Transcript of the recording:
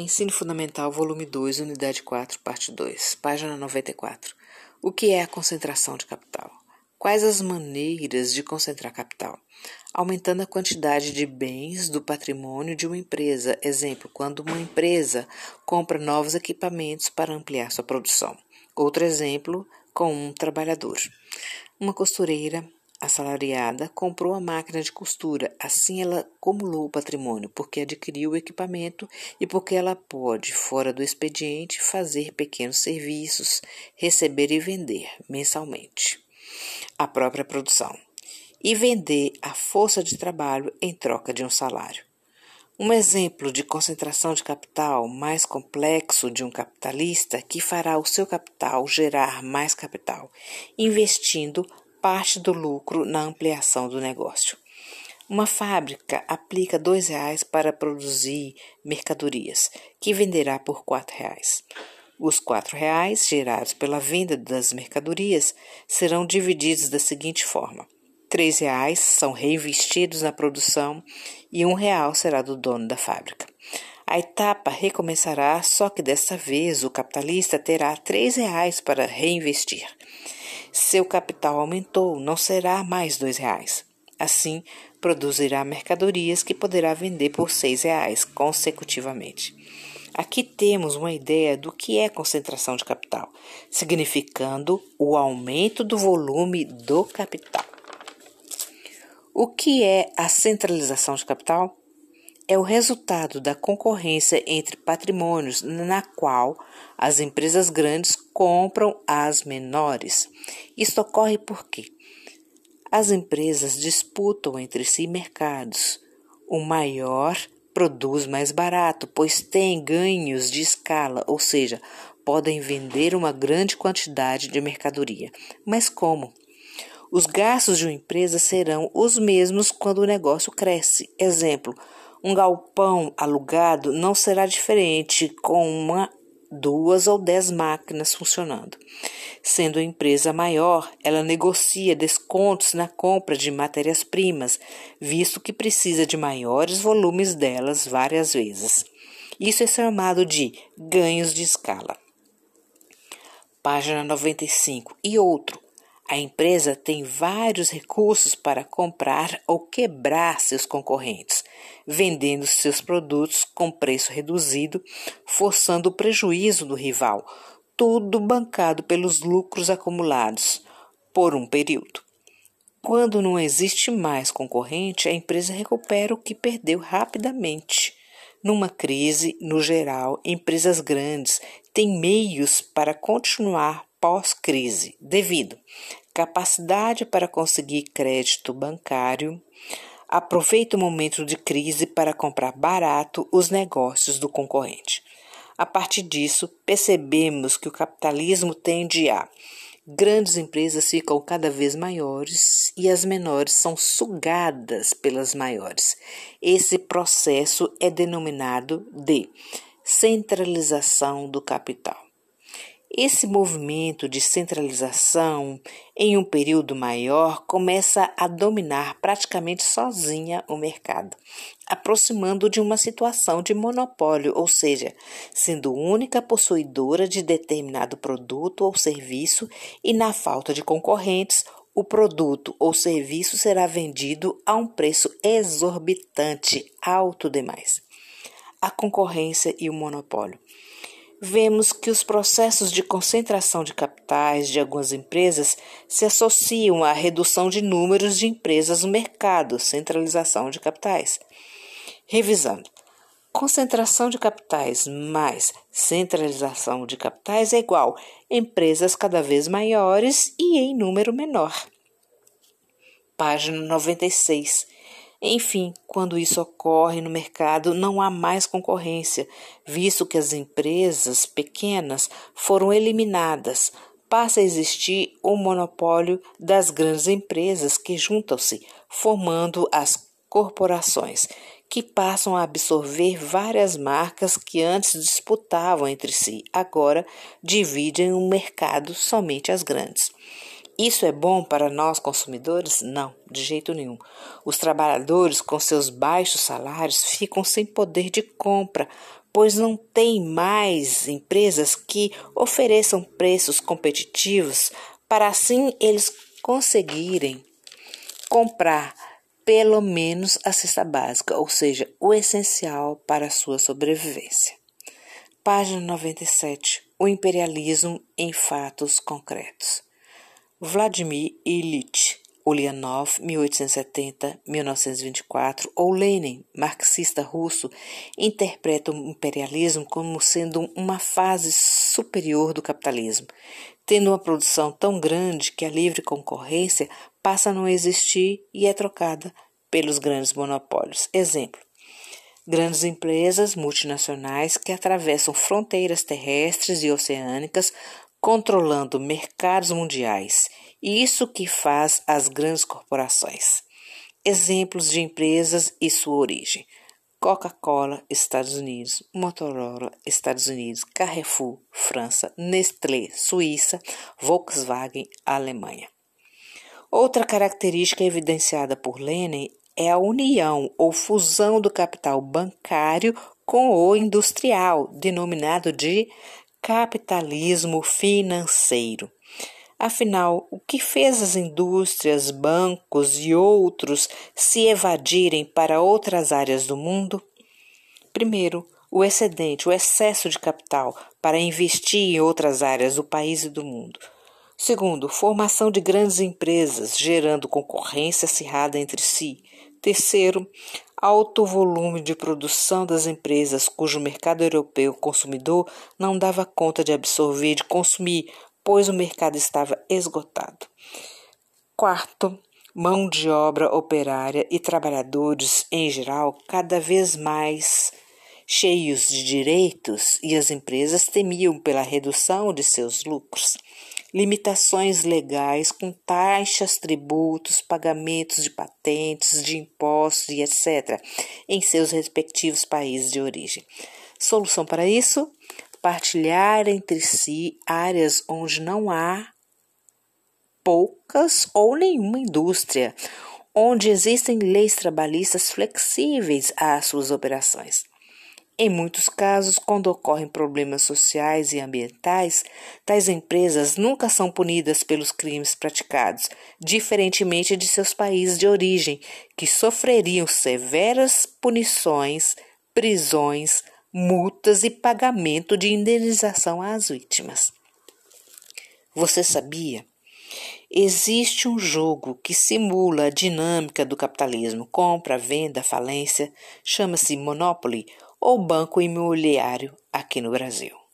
Ensino Fundamental, volume 2, unidade 4, parte 2, página 94. O que é a concentração de capital? Quais as maneiras de concentrar capital? Aumentando a quantidade de bens do patrimônio de uma empresa. Exemplo, quando uma empresa compra novos equipamentos para ampliar sua produção. Outro exemplo, com um trabalhador. Uma costureira assalariada comprou a máquina de costura. Assim, ela acumulou o patrimônio, porque adquiriu o equipamento e porque ela pode, fora do expediente, fazer pequenos serviços, receber e vender mensalmente a própria produção e vender a força de trabalho em troca de um salário. Um exemplo de concentração de capital mais complexo de um capitalista que fará o seu capital gerar mais capital, investindo parte do lucro na ampliação do negócio. Uma fábrica aplica R$ reais para produzir mercadorias, que venderá por R$ reais. Os R$ reais gerados pela venda das mercadorias serão divididos da seguinte forma: R$ reais são reinvestidos na produção e um real será do dono da fábrica. A etapa recomeçará, só que desta vez o capitalista terá R$ reais para reinvestir. Seu capital aumentou, não será mais R$ reais. Assim, produzirá mercadorias que poderá vender por R$ reais consecutivamente. Aqui temos uma ideia do que é concentração de capital, significando o aumento do volume do capital. O que é a centralização de capital? É o resultado da concorrência entre patrimônios, na qual as empresas grandes compram as menores. Isso ocorre porque as empresas disputam entre si mercados. O maior produz mais barato, pois tem ganhos de escala, ou seja, podem vender uma grande quantidade de mercadoria. Mas como? Os gastos de uma empresa serão os mesmos quando o negócio cresce. Exemplo: um galpão alugado não será diferente com uma, duas ou dez máquinas funcionando. Sendo a empresa maior, ela negocia descontos na compra de matérias-primas, visto que precisa de maiores volumes delas várias vezes. Isso é chamado de ganhos de escala. Página 95. E outro, a empresa tem vários recursos para comprar ou quebrar seus concorrentes, vendendo seus produtos com preço reduzido, forçando o prejuízo do rival, tudo bancado pelos lucros acumulados por um período. Quando não existe mais concorrente, a empresa recupera o que perdeu rapidamente. Numa crise, no geral, empresas grandes têm meios para continuar pós-crise, devido capacidade para conseguir crédito bancário, aproveita o momento de crise para comprar barato os negócios do concorrente. A partir disso, percebemos que o capitalismo tende a grandes empresas ficam cada vez maiores e as menores são sugadas pelas maiores. Esse processo é denominado de centralização do capital. Esse movimento de centralização em um período maior começa a dominar praticamente sozinha o mercado, aproximando de uma situação de monopólio, ou seja, sendo única possuidora de determinado produto ou serviço e na falta de concorrentes, o produto ou serviço será vendido a um preço exorbitante, alto demais. A concorrência e o monopólio vemos que os processos de concentração de capitais de algumas empresas se associam à redução de números de empresas no mercado, centralização de capitais. Revisando. Concentração de capitais mais centralização de capitais é igual empresas cada vez maiores e em número menor. Página 96 enfim, quando isso ocorre no mercado, não há mais concorrência, visto que as empresas pequenas foram eliminadas. Passa a existir o monopólio das grandes empresas que juntam-se, formando as corporações, que passam a absorver várias marcas que antes disputavam entre si, agora dividem o mercado somente as grandes. Isso é bom para nós consumidores? Não, de jeito nenhum. Os trabalhadores, com seus baixos salários, ficam sem poder de compra, pois não tem mais empresas que ofereçam preços competitivos para assim eles conseguirem comprar pelo menos a cesta básica, ou seja, o essencial para a sua sobrevivência. Página 97. O imperialismo em fatos concretos. Vladimir Ilyich Ulyanov, 1870-1924, ou Lenin, marxista russo, interpreta o imperialismo como sendo uma fase superior do capitalismo, tendo uma produção tão grande que a livre concorrência passa a não existir e é trocada pelos grandes monopólios. Exemplo: grandes empresas multinacionais que atravessam fronteiras terrestres e oceânicas, controlando mercados mundiais. E isso que faz as grandes corporações. Exemplos de empresas e sua origem: Coca-Cola, Estados Unidos, Motorola, Estados Unidos, Carrefour, França, Nestlé, Suíça, Volkswagen, Alemanha. Outra característica evidenciada por Lenin é a união ou fusão do capital bancário com o industrial, denominado de capitalismo financeiro. Afinal, o que fez as indústrias, bancos e outros se evadirem para outras áreas do mundo? Primeiro, o excedente, o excesso de capital para investir em outras áreas do país e do mundo. Segundo, formação de grandes empresas, gerando concorrência acirrada entre si. Terceiro, alto volume de produção das empresas cujo mercado europeu consumidor não dava conta de absorver e de consumir, pois o mercado estava esgotado. Quarto, mão de obra operária e trabalhadores em geral cada vez mais cheios de direitos e as empresas temiam pela redução de seus lucros limitações legais com taxas, tributos, pagamentos de patentes, de impostos e etc., em seus respectivos países de origem. Solução para isso? Partilhar entre si áreas onde não há poucas ou nenhuma indústria, onde existem leis trabalhistas flexíveis às suas operações. Em muitos casos, quando ocorrem problemas sociais e ambientais, tais empresas nunca são punidas pelos crimes praticados, diferentemente de seus países de origem, que sofreriam severas punições, prisões, multas e pagamento de indenização às vítimas. Você sabia? Existe um jogo que simula a dinâmica do capitalismo: compra, venda, falência, chama-se Monopoly ou banco imobiliário aqui no Brasil.